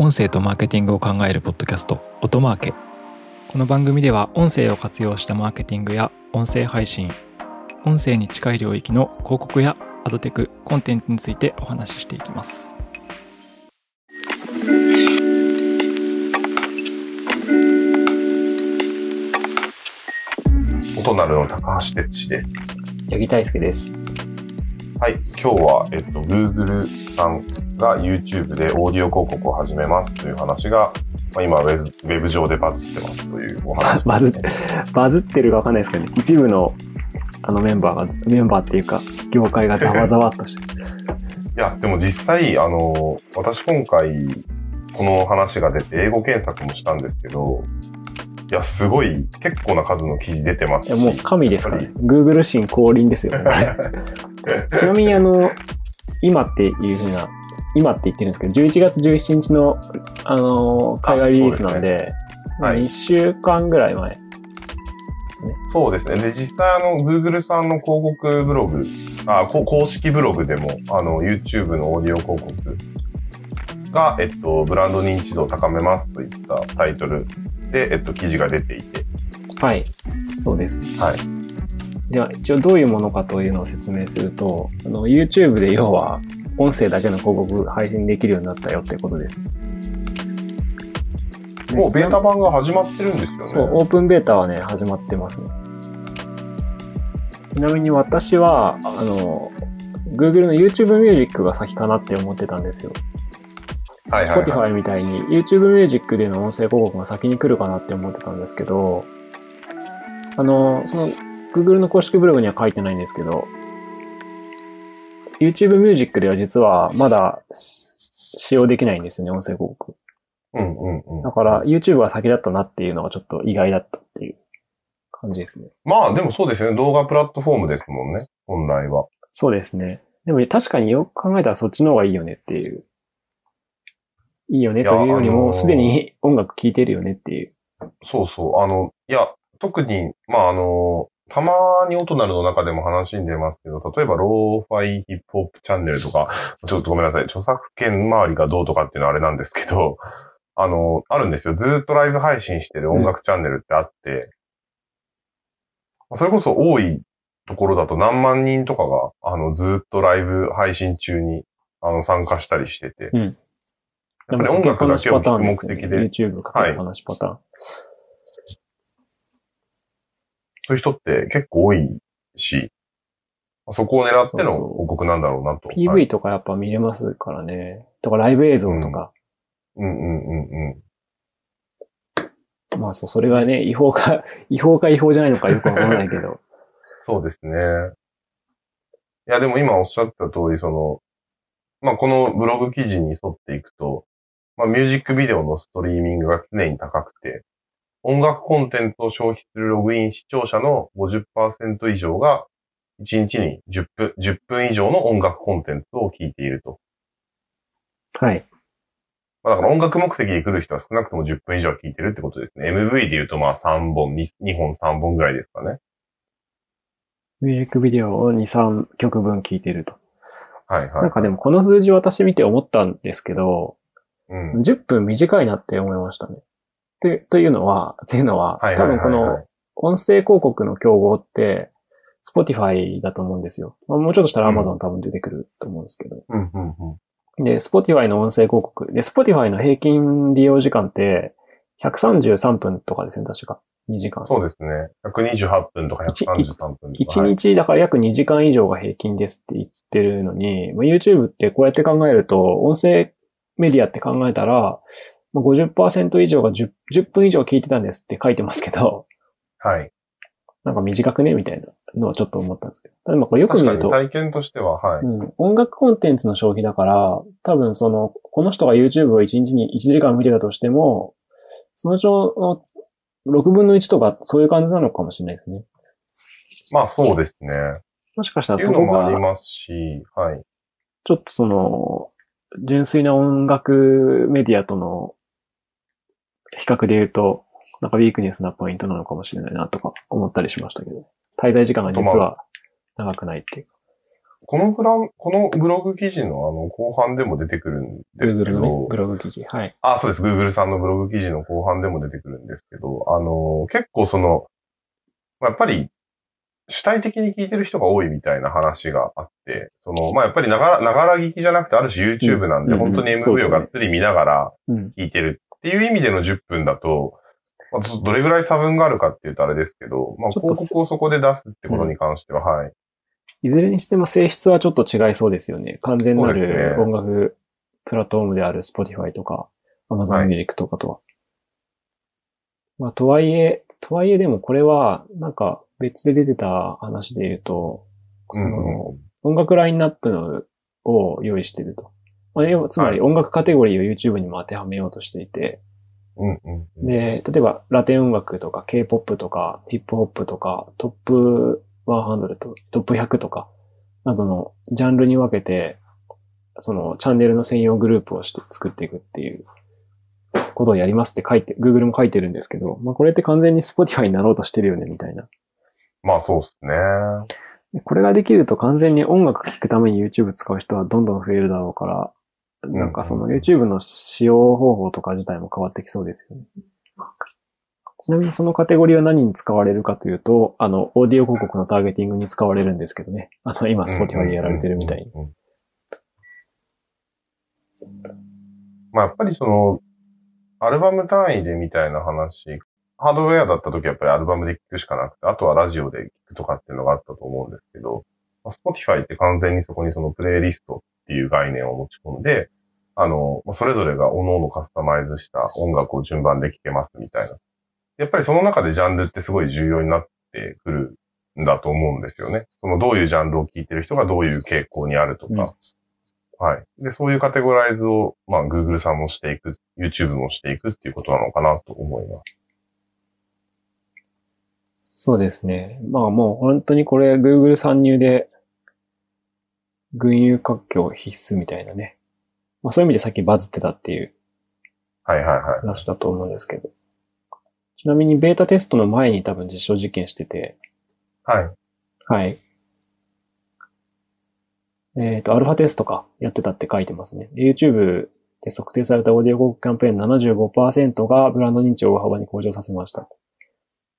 音声とマーケティングを考えるポッドキャスト音マーケこの番組では音声を活用したマーケティングや音声配信音声に近い領域の広告やアドテクコンテンツについてお話ししていきます音なるの高橋哲司です。八木大輔です。はい、今日は、えっと、Google さんが YouTube でオーディオ広告を始めますという話が、まあ、今ウェブ、ウェブ上でバズってますというお話。バズって、バズってるかわかんないですけどね。一部の、あのメンバーが、メンバーっていうか、業界がざわざわっとしてる。いや、でも実際、あの、私今回、この話が出て英語検索もしたんですけど、いや、すごい、結構な数の記事出てますいや、もう神ですからね。Google 新降臨ですよね。ちなみにあの、今っていうふうな、今って言ってるんですけど、11月17日の、あの、海外リリースなんで、ですはい1週間ぐらい前。そうですね。で、実際、あの、Google さんの広告ブログ、あ、こ公式ブログでも、あの、YouTube のオーディオ広告が、えっと、ブランド認知度を高めますといったタイトルで、えっと、記事が出ていて、はい。そうです。はい。では、一応どういうものかというのを説明すると、あの、YouTube で要は、音声だけの広告配信できるようになったよってことです。もうベータ版が始まってるんですよね。そう、オープンベータはね、始まってますね。ちなみに私は、あの、Google の YouTube Music が先かなって思ってたんですよ。はいはい、はい。Spotify みたいに YouTube Music での音声広告が先に来るかなって思ってたんですけど、あの、その Google の公式ブログには書いてないんですけど、YouTube Music では実はまだ使用できないんですよね、音声広告。うんうんうんだ。から YouTube は先だったなっていうのがちょっと意外だったっていう感じですね。まあ、でもそうですよね。動画プラットフォームですもんね。本来は。そうですね。でも確かによく考えたらそっちの方がいいよねっていう。いいよねというよりも、いやあのーすでに 音楽聴いてるよねっていう。そうそう。あの、いや、特に、まあ、あの、たまに音なるの中でも話に出ますけど、例えば、ローファイヒップホップチャンネルとか、ちょっとごめんなさい。著作権周りがどうとかっていうのはあれなんですけど、あの、あるんですよ。ずーっとライブ配信してる音楽チャンネルってあって、それこそ多いところだと何万人とかが、あの、ずーっとライブ配信中に、あの、参加したりしてて、うん。やっぱり音楽だけを聴く目的で、YouTube かけっぱなしパターン。そういう人って結構多いし、そこを狙ってのそうそう広告なんだろうなと。はい PV とかやっぱ見れますからね。とかライブ映像とか。うんうんうんうん。まあそう、それがね、違法か、違法か違法じゃないのかよくわからないけど。そうですね。いや、でも今おっしゃった通り、その、まあ、このブログ記事に沿っていくと、まあ、ミュージックビデオのストリーミングが常に高くて、音楽コンテンツを消費するログイン視聴者の50%以上が、1日に10分、10分以上の音楽コンテンツを聞いていると。はい。まあ、だから音楽目的で来る人は少なくとも10分以上は聞いてるってことですね。MV で言うとまあ3本、2, 2本3本ぐらいですかね。ミュージックビデオを2、3曲分聴いてると。はいはい。なんかでもこの数字私見て思ったんですけど、うん。10分短いなって思いましたね。というというのは、っていうのは、はい多分この音声広告の競合って、Spotify だと思うんですよ。まあ、もうちょっとしたら Amazon 多分出てくると思うんですけど。うんうんうん。で、Spotify の音声広告。で、Spotify の平均利用時間って、133分とかですね、確か。2時間。そうですね。128分とか一133分とか。1日だから約2時間以上が平均ですって言ってるのに、まあ、YouTube ってこうやって考えると、音声メディアって考えたら、まあ、50%以上が 10, 10分以上聞いてたんですって書いてますけど、はい。はい。なんか短くねみたいなのはちょっと思ったんですけど。ただまあこれよく見ると、体験としては、はい。うん、音楽コンテンツの消費だから、多分その、この人が YouTube を1日に1時間見てたとしても、そのうちの6分の1とかそういう感じなのかもしれないですね。まあそうですね。もしかしたらそこが、のもありますし、はい。ちょっとその、純粋な音楽メディアとの比較で言うと、なんかウィークネスなポイントなのかもしれないなとか思ったりしましたけど、滞在時間が実は長くないっていう。このグラン、このブログ記事のあの後半でも出てくるんですけ Google のねど、、ブログ記事。はい。あ、そうです。Google さんのブログ記事の後半でも出てくるんですけど、あの、結構その、まあやっぱり、主体的に聞いてる人が多いみたいな話があって、その、まあやっぱりながら、ながら聞きじゃなくて、ある種 YouTube なんで、うん本当に MV をがっつり見ながらうん。聞いてるっていう意味での10分だと、まあ、どどれぐらい差分があるかっていうとあれですけど、まあ広告をそこで出すってことに関しては、はい。いずれにしても性質はちょっと違いそうですよね。完全なるね音楽プラットフォームである Spotify とかは Amazon い Music とかとは。まあ、とはいえ、とはいえでもこれは、なんか別で出てた話で言うと、そうんの、音楽ラインナップのを用意してると。まあ、つまり音楽カテゴリーを YouTube にも当てはめようとしていて、うんうんうん。で、例えばラテン音楽とか K-POP とかヒップホップとかトップ100とトップ100とかなどのジャンルに分けて、そのチャンネルの専用グループをして作っていくっていうことをやりますって書いて、Google も書いてるんですけど、まあこれって完全に Spotify になろうとしてるよねみたいな。まあそうですね。でこれができると完全に音楽聴くために YouTube 使う人はどんどん増えるだろうから、なんかその YouTube の使用方法とか自体も変わってきそうですよね。ちなみにそのカテゴリーは何に使われるかというと、あの、オーディオ広告のターゲティングに使われるんですけどね。あの、今 Spotify でやられてるみたいに。まあやっぱりその、アルバム単位でみたいな話、ハードウェアだった時はやっぱりアルバムで聴くしかなくて、あとはラジオで聴くとかっていうのがあったと思うんですけど、まあ Spotify って完全にそこにそのプレイリストっていう概念を持ち込んで、あの、それぞれが各々カスタマイズした音楽を順番で聴けますみたいな。やっぱりその中でジャンルってすごい重要になってくるんだと思うんですよね。そのどういうジャンルを聴いてる人がどういう傾向にあるとか、はい。で、そういうカテゴライズを、まあ、Google さんもしていく、YouTube もしていくっていうことなのかなと思います。そうですね。まあもう本当にこれ Google 参入で、群雄割拠必須みたいなね。まあそういう意味でさっきバズってたっていうはいはいはい。話だと思うんですけど。ちなみにベータテストの前に多分実証実験してて、はい。はい。えっ、と、アルファテストか、やってたって書いてますね。YouTube で測定されたオーディオ広告キャンペーン75%がブランド認知を大幅に向上させました。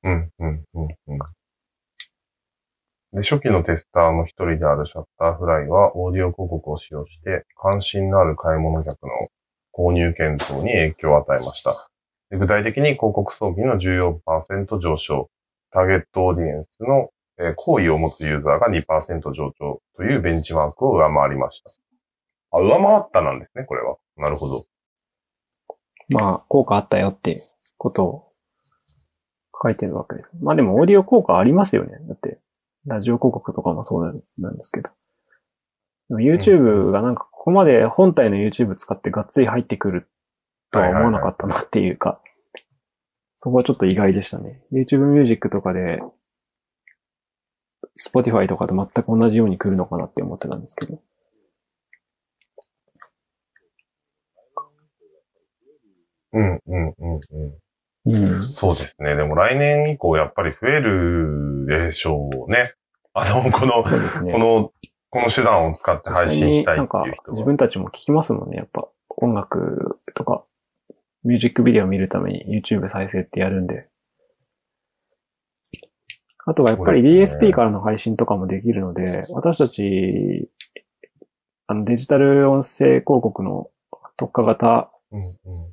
うん、うん、うん、うん。で、初期のテスターの一人であるシャッターフライは、オーディオ広告を使用して、関心のある買い物客の購入検討に影響を与えました。で具体的に広告送金の14%上昇、ターゲットオーディエンスの、え好意を持つユーザーが2%上昇というベンチマークを上回りました。あ、上回ったなんですね、これは。なるほど。まあ、効果あったよっていうことを書いてるわけです。まあでも、オーディオ効果ありますよね。だって、ラジオ広告とかもそうなんですけど。YouTube がなんかここまで本体の YouTube 使ってがっつり入ってくるとは思わなかったなっていうか、そこはちょっと意外でしたね。YouTube Music とかで、Spotify とかと全く同じように来るのかなって思ってたんですけど。うん、うん、うん、うん。うん。そうですね。でも来年以降やっぱり増えるでしょうね。あの、この、そうですね。この、この手段を使って配信したいってなんかいう人は。自分たちも聞きますもんね。やっぱ音楽とか、ミュージックビデオ見るために YouTube 再生ってやるんで。あとはやっぱり DSP からの配信とかもできるので、私たち、あのデジタル音声広告の特化型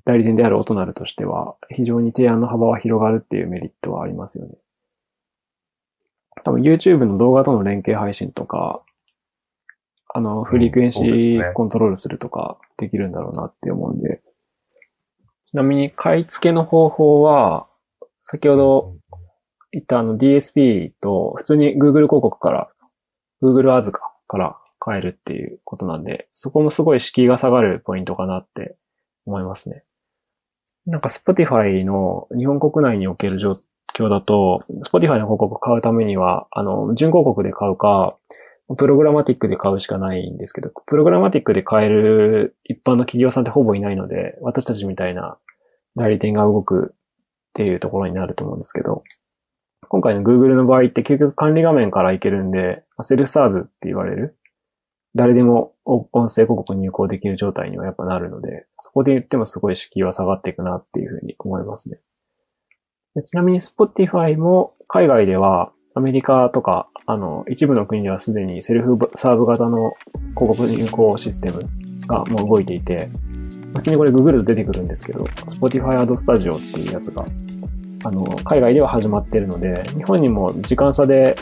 代理店であるオトナルとしては、非常に提案の幅は広がるっていうメリットはありますよね。多分 YouTube の動画との連携配信とか、あの、フリクエンシーコントロールするとかできるんだろうなって思うんで。ちなみに買い付けの方法は、先ほど言ったあの DSP と普通に Google 広告から Google Ads から買えるっていうことなんで、そこもすごい敷居が下がるポイントかなって思いますね。なんか Spotify の日本国内における状況だと、Spotify の広告を買うためには、あの、準広告で買うか、プログラマティックで買うしかないんですけど、プログラマティックで買える一般の企業さんってほぼいないので、私たちみたいな代理店が動くっていうところになると思うんですけど、今回の Google の場合って究極管理画面からいけるんで、セルフサーブって言われる誰でも音声広告入稿できる状態にはやっぱなるので、そこで言ってもすごい敷居は下がっていくなっていうふうに思いますね。ちなみに Spotify も海外ではアメリカとか、あの、一部の国ではすでにセルフサーブ型の広告入稿システムがもう動いていて、別にこれググると出てくるんですけど、Spotify Ad Studio っていうやつが、あの、海外では始まってるので、日本にも時間差で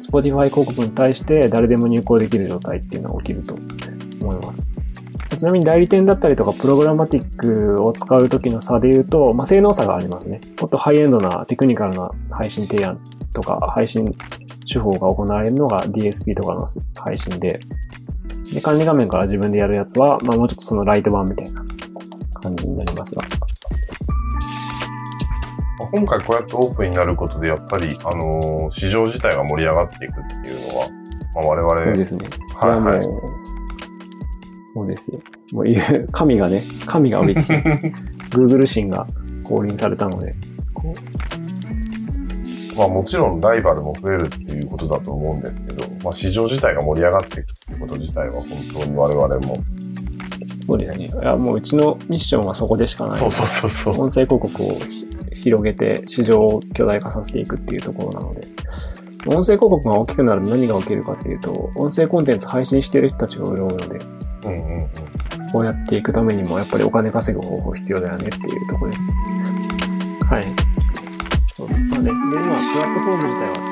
Spotify 広告に対して誰でも入稿できる状態っていうのが起きると思います。ちなみに代理店だったりとかプログラマティックを使う時の差で言うと、まあ、性能差がありますね。もっとハイエンドなテクニカルな配信提案とか配信手法が行われるのが DSP とかの配信で、で管理画面から自分でやるやつは、まあ、もうちょっとそのライト版みたいな感じになりますが。今回こうやってオープンになることで、やっぱり、あのー、市場自体が盛り上がっていくっていうのは、まあ、我々。そうですね。はい、はい。そうですよ。もういう、神がね、神が降りて、Google 神が降臨されたので、こう。まあもちろんライバルも増えるっていうことだと思うんですけど、まあ市場自体が盛り上がっていくってこと自体は本当に我々も。そうですね。いや、もううちのミッションはそこでしかない。そうそうそうそう。音声広告を広げて市場を巨大化させていくっていうところなので、音声広告が大きくなると何が起きるかっていうと、音声コンテンツ配信してる人たちが潤うので、うんうんうん、こうやっていくためにもやっぱりお金稼ぐ方法必要だよねっていうところです。はい。そうまあね、で、今、プラットフォーム自体は